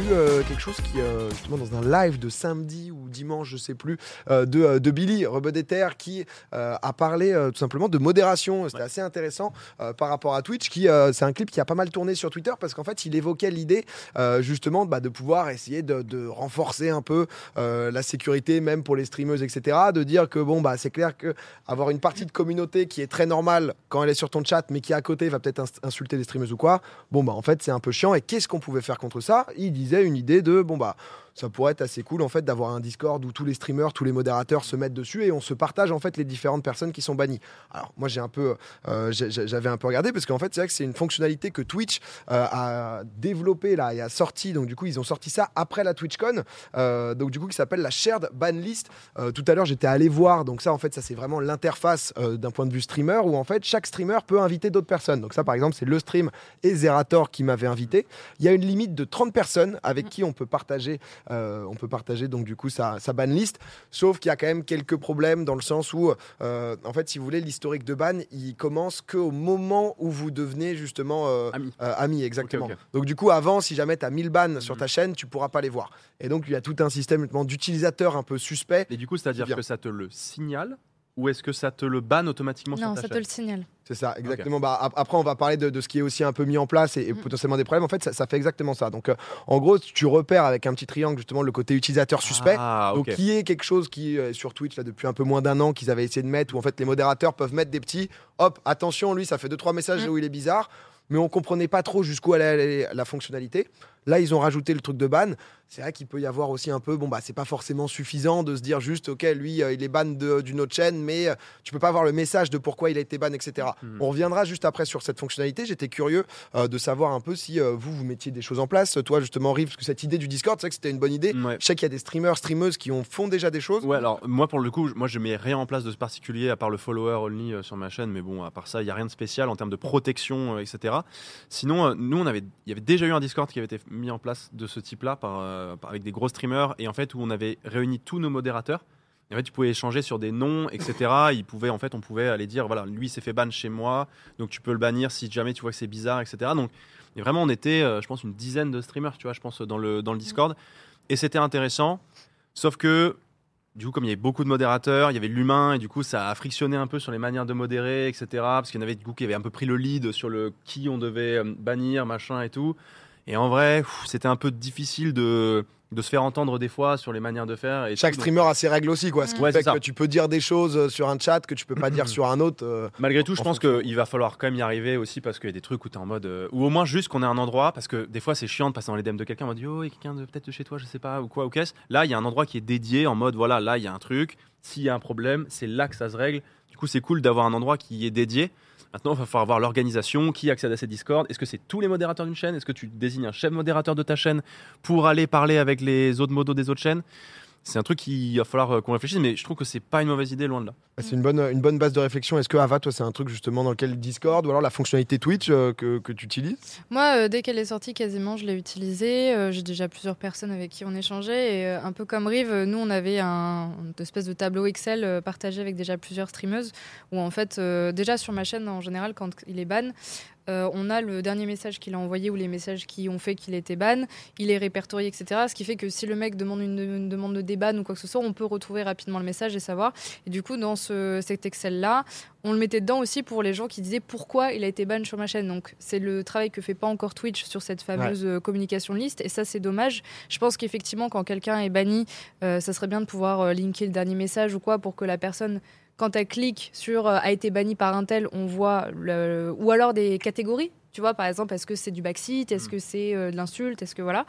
eu quelque chose qui, justement, dans un live de samedi ou dimanche, je sais plus, de, de Billy Rebedeter qui a parlé tout simplement de modération. C'était assez intéressant par rapport à Twitch, qui c'est un clip qui a pas mal tourné sur Twitter parce qu'en fait, il évoquait l'idée justement bah, de pouvoir essayer de, de renforcer un peu la sécurité, même pour les streameuses, etc. De dire que bon, bah, c'est clair que avoir une partie de communauté qui est très normale quand elle est sur ton chat, mais qui à côté va peut-être insulter les streameuses ou quoi, bon, bah, en fait, c'est un peu chiant. Et qu'est-ce qu'on pouvait faire contre ça? Il disait une idée de, bon, bah, ça pourrait être assez cool en fait d'avoir un Discord où tous les streamers, tous les modérateurs se mettent dessus et on se partage en fait les différentes personnes qui sont bannies. Alors moi j'ai un peu, euh, j'avais un peu regardé parce qu'en fait c'est vrai que c'est une fonctionnalité que Twitch euh, a développée là et a sorti. Donc du coup ils ont sorti ça après la TwitchCon. Euh, donc du coup qui s'appelle la shared ban list. tout à l'heure j'étais allé voir. Donc ça en fait ça c'est vraiment l'interface d'un point de vue streamer où en fait chaque streamer peut inviter d'autres personnes. Donc ça par exemple c'est le stream et Zerator qui m'avait invité. Il y a une limite de 30 personnes avec qui on peut partager euh, on peut partager donc du coup sa, sa ban list. Sauf qu'il y a quand même quelques problèmes dans le sens où, euh, en fait, si vous voulez, l'historique de ban, il commence qu'au moment où vous devenez justement euh, ami. exactement. Donc du coup, avant, si jamais tu as 1000 bans sur ta mhm. chaîne, tu pourras pas les voir. Et donc, il y a tout un système d'utilisateurs un peu suspect. Et du coup, c'est-à-dire que ça te le signale ou est-ce que ça te le banne automatiquement Non, ça te le signale. C'est ça, exactement. Bah, après, on va parler de, ce qui est aussi un peu mis en place et, mm. potentiellement des problèmes. En fait, ça, fait exactement ça. Donc, euh, en gros, tu repères avec un petit triangle justement le côté utilisateur suspect, ah, donc qui est quelque chose qui est sur Twitch là depuis un peu moins d'un an qu'ils avaient essayé de mettre, où en fait les modérateurs peuvent mettre des petits. Hop, attention, lui, ça fait deux trois messages mm. où il est bizarre, mais on comprenait pas trop jusqu'où allait la fonctionnalité. Là, ils ont rajouté le truc de ban. C'est vrai qu'il peut y avoir aussi un peu, bon, bah, c'est pas forcément suffisant de se dire juste, OK, lui, euh, il est ban d'une autre chaîne, mais euh, tu peux pas avoir le message de pourquoi il a été ban, etc. Hmm. On reviendra juste après sur cette fonctionnalité. J'étais curieux euh, de savoir un peu si vous, vous mettiez des choses en place. Toi, justement, Rive, parce que cette idée du Discord, c'est vrai que c'était une bonne idée. Je sais qu'il y a des streamers, streameuses qui ont, font déjà des choses. Ouais, alors moi, pour le coup, moi, je mets rien en place de ce particulier à part le follower only sur ma chaîne, mais bon, à part ça, il y a rien de spécial en termes de protection, etc. Sinon, nous, on avait, il y avait déjà eu un Discord qui avait été mis en place de ce type-là euh, par, avec des gros streamers et en fait où on avait réuni tous nos modérateurs. en fait, tu pouvais échanger sur des noms, etc. Il pouvait, en fait, on pouvait aller dire, voilà, lui s'est fait ban chez moi, donc tu peux le bannir si jamais tu vois que c'est bizarre, etc. Donc, et vraiment, on était, euh, je pense, une dizaine de streamers, tu vois, je pense, dans le, dans le Discord. Et c'était intéressant. Sauf que, du coup, comme il y avait beaucoup de modérateurs, il y avait l'humain, et du coup, ça a frictionné un peu sur les manières de modérer, etc. Parce qu'il y en avait, du coup, qui avaient un peu pris le lead sur le qui on devait euh, bannir, machin et tout. Et en vrai, c'était un peu difficile de, de se faire entendre des fois sur les manières de faire. Et Chaque streamer a ses règles aussi, quoi. Ce qui fait que tu peux dire des choses euh, sur un chat que tu peux pas dire sur un autre. Euh, Malgré tout, je pense qu'il va falloir quand même y arriver aussi parce qu'il y a des trucs où tu es en mode. Euh, ou au moins juste qu'on ait un endroit, parce que des fois c'est chiant de passer dans les DM de quelqu'un, on dit oh, il y a quelqu'un peut-être de chez toi, je sais pas, ou quoi, ou qu'est-ce. Là, il y a un endroit qui est dédié en mode voilà, là il y a un truc, s'il y a un problème, c'est là que ça se règle. Du coup, c'est cool d'avoir un endroit qui est dédié. Maintenant, il va falloir voir l'organisation, qui accède à ces Discord. Est-ce que c'est tous les modérateurs d'une chaîne? Est-ce que tu désignes un chef modérateur de ta chaîne pour aller parler avec les autres modos des autres chaînes? C'est un truc qu'il va falloir euh, qu'on réfléchisse, mais je trouve que c'est pas une mauvaise idée, loin de là. Ah, c'est une bonne, une bonne base de réflexion. Est-ce que Ava, toi, c'est un truc justement dans lequel Discord ou alors la fonctionnalité Twitch euh, que, que, tu utilises? Moi, euh, dès qu'elle est sortie, quasiment, je l'ai utilisée. J'ai déjà plusieurs personnes avec qui on échangeait. Et un peu comme Rive, nous, on avait un une espèce de tableau Excel partagé avec déjà plusieurs streameuses où, en fait, déjà sur ma chaîne, en général, quand il est ban, euh, on a le dernier message qu'il a envoyé ou les messages qui ont fait qu'il était ban, il est répertorié, etc. Ce qui fait que si le mec demande une, demande de déban ou quoi que ce soit, on peut retrouver rapidement le message et savoir. Et du coup, dans ce, cet Excel-là, on le mettait dedans aussi pour les gens qui disaient pourquoi il a été ban sur ma chaîne. Donc c'est le travail que fait pas encore Twitch sur cette fameuse euh, communication liste et ça c'est dommage. Je pense qu'effectivement quand quelqu'un est banni, euh, ça serait bien de pouvoir linker le dernier message ou quoi pour que la personne quand elle clique sur euh, a été banni par un tel, on voit le, ou alors des catégories. Tu vois, par exemple, est-ce que c'est du backseat Est-ce mm. que c'est euh, de l'insulte Est-ce que voilà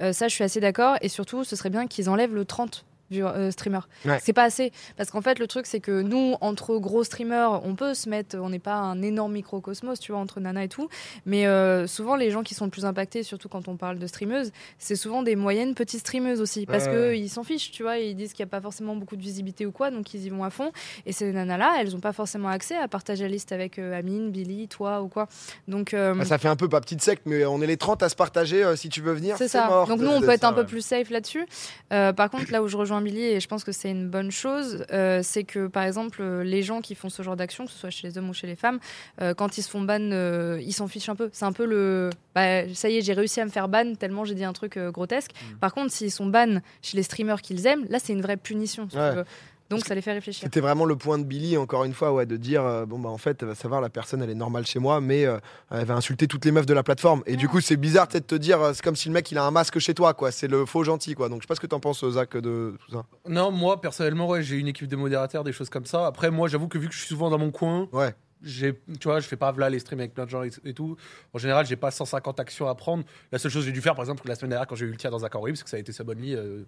euh, Ça, je suis assez d'accord. Et surtout, ce serait bien qu'ils enlèvent le 30 euh, streamer. C'est pas assez. Parce qu'en fait, le truc, c'est que nous, entre gros streamers, on peut se mettre, on n'est pas un énorme microcosmos, tu vois, entre Nana et tout. Mais euh, souvent, les gens qui sont le plus impactés, surtout quand on parle de streameuses, c'est souvent des moyennes petites streameuses aussi. Parce qu'ils s'en fichent, tu vois, ils disent qu'il n'y a pas forcément beaucoup de visibilité ou quoi, donc ils y vont à fond. Et ces nanas-là, elles n'ont pas forcément accès à partager la liste avec euh, Amine, Billy, toi ou quoi. Donc. Ah, ça fait un peu pas petite secte, mais on est les 30 à se partager si tu veux venir. C'est ça. Donc nous, on peut être un peu plus safe là-dessus. par contre, là où je rejoins rejoins Billy et je pense que c'est une bonne chose. Euh, c'est que par exemple, euh, les gens qui font ce genre d'action, que ce soit chez les hommes ou chez les femmes, euh, quand ils se font ban, euh, ils s'en fichent un peu. C'est un peu le. Bah, ça y est, j'ai réussi à me faire ban tellement j'ai dit un truc grotesque. Mm. Par contre, s'ils sont ban chez les streamers qu'ils aiment, là, c'est une vraie punition. si tu Ouais. Donc, ça les fait réfléchir. C'était vraiment le point de Billy, encore une fois, ouais, de dire euh, bon, bah en fait, va savoir, la personne, elle est normale chez moi, mais euh, elle va insulter toutes les meufs de la plateforme. Et du coup, c'est bizarre tu sais, de te dire, euh, c'est comme si le mec, il a un masque chez toi, quoi. C'est le faux gentil, quoi. Donc, je sais pas ce que t'en penses, Zach, de tout ça. Non, moi personnellement, ouais, j'ai une équipe de modérateurs, des choses comme ça. Après, moi, j'avoue que vu que je suis souvent dans mon coin, Ouais. j'ai, tu vois, je fais pas là les streams avec plein de gens et, et tout. En général, j'ai pas 150 actions à prendre. La seule chose que j'ai dû faire, par exemple, la semaine dernière, quand j'ai eu le tir dans un camp parce que ça a été Sabonly euh,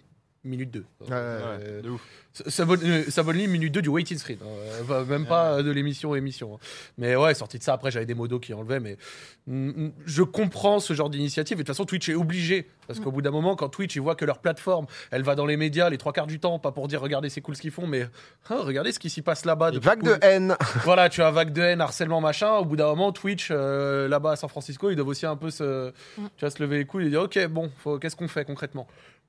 minute 2. Ouais, Euh, de ouf. Sabon- euh, Sabonly, minute 2 du waiting screen. hein. Euh, même pas de l'émission émission. hein. Mais ouais, sorti de ça, après, j'avais des modos qui enlevaient. Mais mm, mm, je comprends ce genre d'initiative. Et de toute façon, Twitch est obligé. Parce qu'au bout d'un moment, quand Twitch, ils voient que leur plateforme, elle va dans les médias les trois quarts du temps, pas pour dire regardez, c'est cool ce qu'ils font, mais ah, regardez ce qui s'y passe là-bas. Vague de haine. Voilà, tu as vague de haine, harcèlement, machin. Au bout d'un moment, Twitch, euh, là-bas à San Francisco, ils doivent aussi un peu se, Mm. tu vois, se lever les couilles et dire ok, bon, qu'est-ce qu'on fait concrètement?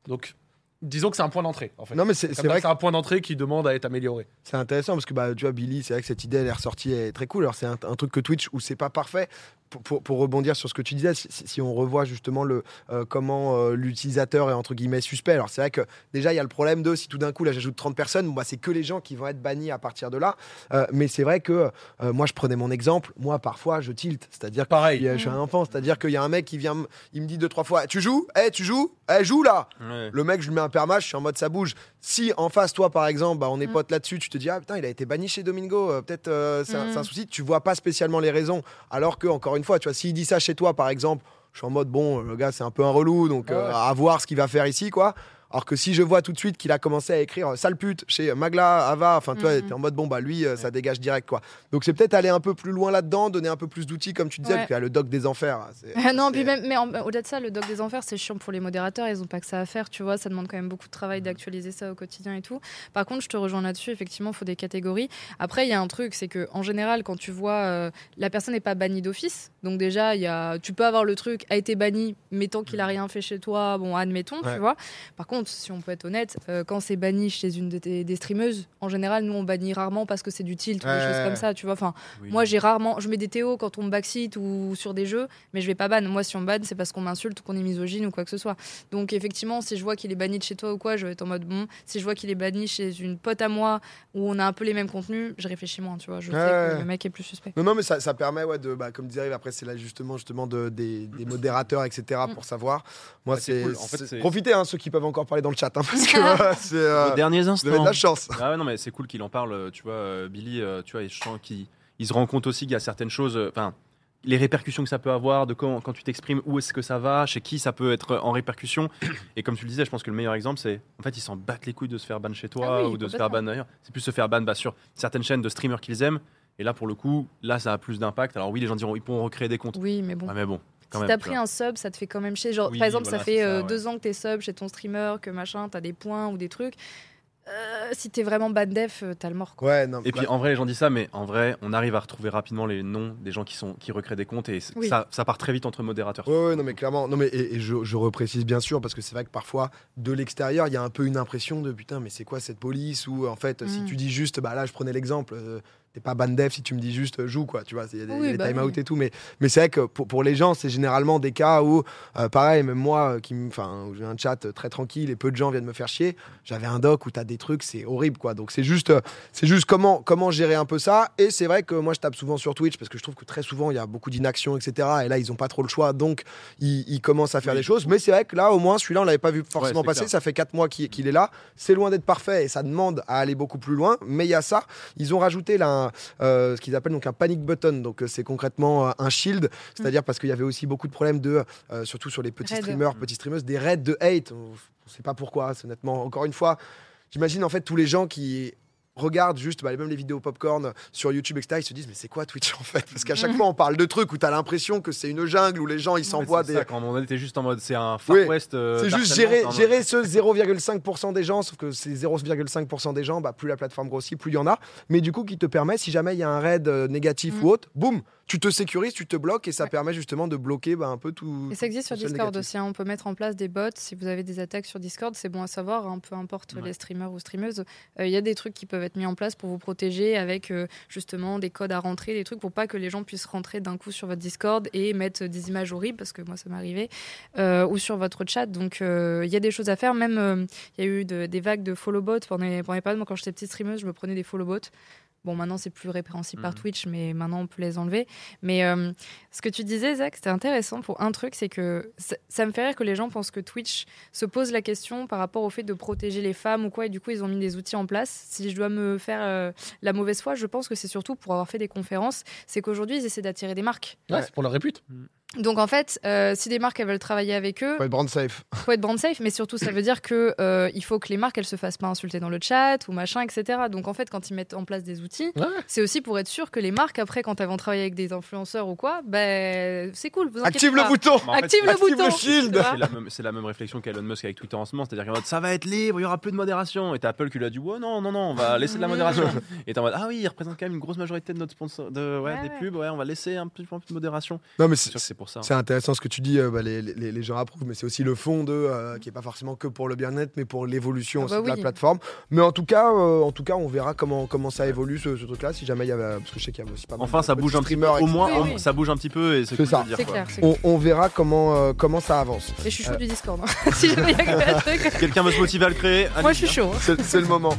Donc, disons que c'est un point d'entrée, en fait. Non, mais c'est vrai c'est un point d'entrée qui demande à être amélioré. C'est intéressant parce que bah, tu vois, Billy, c'est vrai que cette idée, elle est ressortie, elle est très cool. Alors, c'est un, un truc que Twitch où c'est pas parfait. Pour, pour- pour rebondir sur ce que tu disais, si, on revoit justement le, euh, comment euh, l'utilisateur est entre guillemets suspect, alors c'est vrai que déjà il y a le problème de si tout d'un coup là j'ajoute 30 personnes, bon, bah, c'est que les gens qui vont être bannis à partir de là. Euh, mais c'est vrai que euh, moi je prenais mon exemple, moi parfois je tilte, c'est-à-dire que Pareil. je suis un enfant, c'est-à-dire qu'il y a un mec qui vient, il me dit deux trois fois, tu joues? Eh, tu joues? Eh, joue là Ouais. le mec, je lui mets un perma, je suis en mode ça bouge. Si en face, toi par exemple, bah, on est Mm. potes là-dessus, tu te dis, ah putain, il a été banni chez Domingo, peut-être euh, c'est un- Mm. un, souci, tu vois pas spécialement les raisons. Alors que, encore une fois, tu vois, s'il dit ça chez toi par exemple, je suis en mode, bon, le gars, c'est un peu un relou, donc euh, à voir ce qu'il va faire ici, quoi. Alors que si je vois tout de suite qu'il a commencé à écrire euh, sale pute chez Magla, Ava, enfin tu vois, Mhm. t'es en mode bon bah lui euh, ça dégage direct quoi. Donc c'est peut-être aller un peu plus loin là-dedans, donner un peu plus d'outils comme tu disais, parce qu'il y a le doc des enfers. hein, Ah non, puis même, mais au-delà de ça, le doc des enfers, c'est chiant pour les modérateurs. Ils ont pas que ça à faire, tu vois. Ça demande quand même beaucoup de travail d'actualiser ça au quotidien et tout. Par contre, je te rejoins là-dessus. Effectivement, il faut des catégories. Après, il y a un truc, c'est que en général, quand tu vois euh, la personne n'est pas bannie d'office, donc déjà, y a, tu peux avoir le truc a été banni, mais tant qu'il a rien fait chez toi, bon, admettons, Ouais. tu vois. Par contre, si on peut être honnête, euh, quand c'est banni chez une de tes- des streameuses, en général, nous on bannit rarement parce que c'est du tilt ou des choses comme ça, tu vois. Enfin, Oui. moi, j'ai rarement, je mets des théos quand on me backseat ou sur des jeux, mais je vais pas ban. Moi, si on me ban, c'est parce qu'on m'insulte ou qu'on est misogyne ou quoi que ce soit. Donc, effectivement, si je vois qu'il est banni de chez toi ou quoi, je vais être en mode bon. Si je vois qu'il est banni chez une pote à moi où on a un peu les mêmes contenus, je réfléchis moins, tu vois. Je sais Ouais. que le mec est plus suspect. Non, non, mais ça, ça permet, ouais, de, bah, comme disait après, c'est l'ajustement justement de, des, des modérateurs, etc., Mm. pour savoir. Moi, Ouais, c'est cool. En fait, Profitez, hein, ceux qui peuvent encore parler dans le chat, hein, parce que euh, c'est. euh, Aux derniers vous avez instants. de la chance. Ah ouais, non, mais c'est cool qu'il en parle, euh, tu vois, euh, Billy, tu vois, et je sens qu'il il se rend compte aussi qu'il y a certaines choses, enfin, les répercussions que ça peut avoir, de quand, quand tu t'exprimes, où est-ce que ça va, chez qui ça peut être en répercussion. Et comme tu le disais, je pense que le meilleur exemple, c'est, en fait, ils s'en battent les couilles de se faire ban chez toi Ah oui, ou de se faire ban ailleurs. C'est plus se faire ban bah, sur certaines chaînes de streamers qu'ils aiment. Et là, pour le coup, là, ça a plus d'impact. Alors oui, les gens diront, ils pourront recréer des comptes. Oui, mais bon. Ah, mais bon, quand si t'as pris un sub, ça te fait quand même chier. Genre, Oui, par exemple, voilà, ça fait ça, euh, ouais. deux ans que t'es sub chez ton streamer, que machin, t'as des points ou des trucs. Euh, si t'es vraiment bad def, euh, t'as le mort. Quoi. Ouais, non. Et puis en vrai, les gens disent ça, mais en vrai, on arrive à retrouver rapidement les noms des gens qui, sont, qui recréent des comptes et Oui. ça, ça part très vite entre modérateurs. Ouais, ouais, non, mais clairement. Non, mais et, et je, je reprécise bien sûr, parce que c'est vrai que parfois, de l'extérieur, il y a un peu une impression de putain, mais c'est quoi cette police Ou en fait, si Mm. tu dis juste, bah là, je prenais l'exemple. euh, T'es pas ban def si tu me dis juste euh, joue quoi, tu vois, il y a des, Oui, des bah time out oui. et tout, mais, mais c'est vrai que pour, pour les gens, c'est généralement des cas où, euh, pareil, même moi, euh, qui, me- enfin, où j'ai un chat très tranquille et peu de gens viennent me faire chier, j'avais un doc où t'as des trucs, c'est horrible quoi. Donc c'est juste, c'est juste comment, comment gérer un peu ça. Et c'est vrai que moi je tape souvent sur Twitch parce que je trouve que très souvent il y a beaucoup d'inaction, etc. Et là ils ont pas trop le choix, donc ils, ils commencent à faire Oui. des choses. Mais c'est vrai que là au moins celui-là on l'avait pas vu forcément passer. clair. Ça fait 4 mois qu'il est là. C'est loin d'être parfait et ça demande à aller beaucoup plus loin. Mais il y a ça. Ils ont rajouté là un, euh, ce qu'ils appellent donc un panic button. Donc euh, c'est concrètement euh, un shield, c'est-à-dire parce qu'il y avait aussi beaucoup de problèmes de, euh, surtout sur les petits Raid. streamers, petites streameuses, des raids de hate. On ne sait pas pourquoi. c'est Honnêtement, encore une fois, j'imagine en fait tous les gens qui regardent juste bah, même les vidéos popcorn sur YouTube, etc. Ils se disent mais c'est quoi Twitch en fait? Parce qu'à chaque fois on parle de trucs où tu as l'impression que c'est une jungle où les gens ils s'envoient des ça, quand donné, t'es juste en mode, c'est un Far Oui, West. euh, c'est juste gérer, en gérer ce 0,5% des gens, sauf que ces 0,5% des gens, bah, plus la plateforme grossit, plus il y en a. Mais du coup, qui te permet, si jamais il y a un raid euh, négatif Mm. ou autre, boum, tu te sécurises, tu te bloques et ça Ouais. permet justement de bloquer bah, un peu tout. Et ça existe sur Discord négatif. aussi. hein. On peut mettre en place des bots. Si vous avez des attaques sur Discord, c'est bon à savoir. hein, peu importe Ouais. les streamers ou streameuses. Euh, Il y a des trucs qui peuvent être mis en place pour vous protéger avec euh, justement des codes à rentrer, des trucs pour pas que les gens puissent rentrer d'un coup sur votre Discord et mettre des images horribles, parce que moi ça m'est arrivé, euh, ou sur votre chat. Donc euh, il y a des choses à faire. Même il y a eu de- des vagues de follow bots pendant les, pendant périodes. Moi quand j'étais petite streameuse, je me prenais des follow bots. Bon, maintenant, c'est plus répréhensible par Mhm. Twitch, mais maintenant, on peut les enlever. Mais euh, ce que tu disais, Zach, c'était intéressant pour un truc, c'est que ça, ça me fait rire que les gens pensent que Twitch se pose la question par rapport au fait de protéger les femmes ou quoi, et du coup, ils ont mis des outils en place. Si je dois me faire euh, la mauvaise foi, je pense que c'est surtout pour avoir fait des conférences, c'est qu'aujourd'hui, ils essaient d'attirer des marques. Ouais, c'est pour leur répute. Donc en fait, euh, si des marques elles veulent travailler avec eux, Faut être brand safe. faut être brand safe, mais surtout ça veut dire que euh, il faut que les marques elles se fassent pas insulter dans le chat ou machin, etc. Donc en fait, quand ils mettent en place des outils, Ouais. c'est aussi pour être sûr que les marques après, quand elles vont travailler avec des influenceurs ou quoi, ben c'est cool. Vous Active le bouton Bah, en fait, Active le active bouton. le shield. C'est la, même, c'est la même réflexion qu'Elon Musk avec Twitter en ce moment, c'est-à-dire qu'en mode ça va être libre, il y aura plus de modération. Et t'as Apple qui lui a dit ouais non non non, on va laisser de la modération. Et t'es en mode ah oui, il représente quand même une grosse majorité de notre sponsor, de ouais, Ouais, des ouais. pubs, ouais, on va laisser un peu, un peu de modération. Non, mais C'est c'est pour ça. intéressant ce que tu dis. euh, bah, les, les- les gens approuvent, mais c'est aussi le fond de euh, qui est pas forcément que pour le bien-être, mais pour l'évolution Ah bah de la plateforme. Mais en tout cas, euh, en tout cas, on verra comment comment ça évolue ce, ce truc-là. Si jamais il y avait, parce que je sais qu'il y a aussi pas mal Enfin, de ça bouge un petit peu. Au moins, Oui, au- oui. ça bouge un petit peu et c'est ça. dire, clair. On, on verra comment euh, comment ça avance. Et je suis chaud Euh. du Discord. hein. si jamais il y a. Quelqu'un veut se motiver à le créer Moi, je suis hein. chaud. hein. C'est le moment.